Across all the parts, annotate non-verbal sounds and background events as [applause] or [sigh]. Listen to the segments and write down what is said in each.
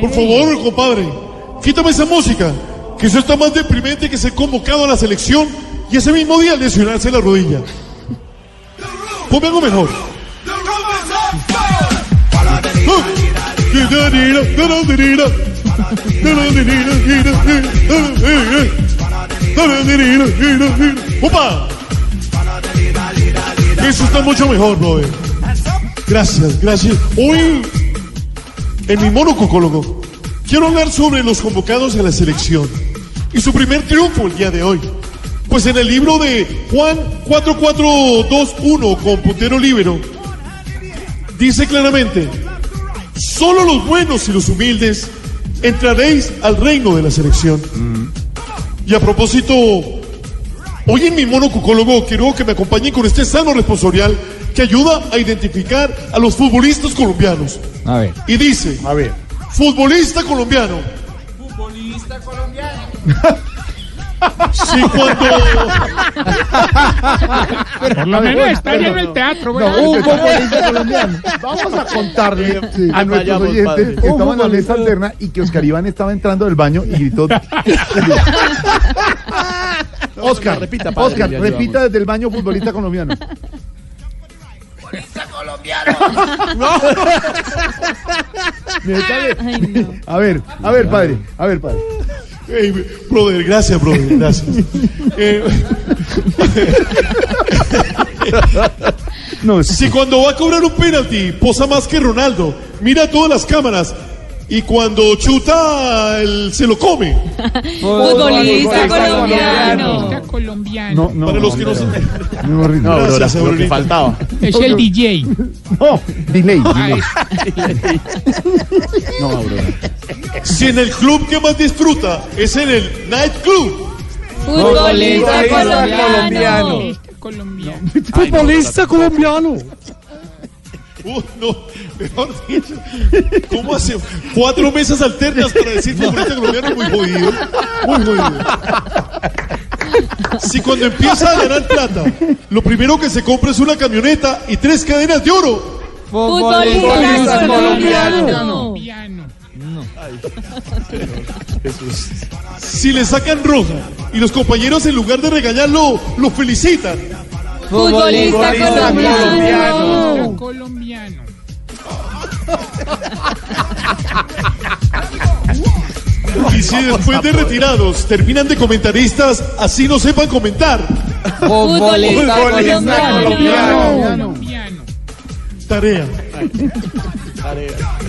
Por favor, compadre, quítame esa música, que eso está más deprimente que ser convocado a la selección y ese mismo día lesionarse la rodilla. Ponme algo mejor. ¡Opa! Eso está mucho mejor, brother. Gracias, gracias. Hoy, en mi monococólogo, quiero hablar sobre los convocados a la selección y su primer triunfo el día de hoy. Pues en el libro de Juan 4421 con puntero libero, dice claramente, solo los buenos y los humildes entraréis al reino de la selección. Y a propósito, hoy en mi monocucólogo quiero que me acompañen con este sano responsorial que ayuda a identificar a los futbolistas colombianos. A ver. Y dice, A ver. futbolista colombiano. Futbolista colombiano. Sí, cuando... Por lo menos está lleno el teatro, güey. No, un futbolista colombiano. Vamos a contarle a nuestros Vayamos, oyentes padre. que estamos en la mesa alterna y que Oscar Iván estaba entrando del baño y gritó. [laughs] Oscar, repita, padre, Oscar, repita desde el baño futbolista colombiano. Futbolista colombiano. [laughs] [laughs] Neta, A ver, a ver, padre, a ver, padre. Hey, brother, gracias, brother, gracias. [laughs] Eh, No, si cuando va a cobrar un penalti posa más que Ronaldo, mira todas las cámaras y cuando chuta él se lo come. [laughs] Futbolista colombiano. colombiano. no, no. Para los que no se... no. No, que Aurorita. faltaba. Es el DJ. No, delay, Ay, delay. No, Aurora. Si en el club que más disfruta es en el night club, Futbolista colombiano. futbolista colombiano. Futbolista colombiano. uh, no, mejor dicho, ¿cómo hace cuatro mesas alternas para decir futbolista colombiano? Muy jodido, muy jodido. Si cuando empieza a ganar plata, lo primero que se compra es una camioneta y tres cadenas de oro. Futbolista colombiano. Piano. Si le sacan roja y los compañeros en lugar de regañarlo, lo felicitan. Futbolista colombiano. Colombiano. Y si después de retirados terminan de comentaristas, así no sepan comentar. Futbolista colombiano. Colombiano. Tarea.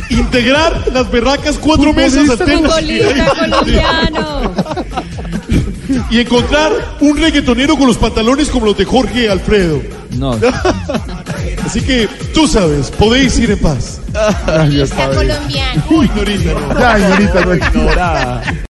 Integrar las berracas cuatro mesas alternas. Futbolista [laughs] colombiano. y encontrar un reggaetonero con los pantalones como los de Jorge Alfredo. No. [laughs] Así que tú sabes, podéis ir en paz. Gracias, padre. colombiano. Uy, Norita, no. Ya, señorita, no. Ignorada.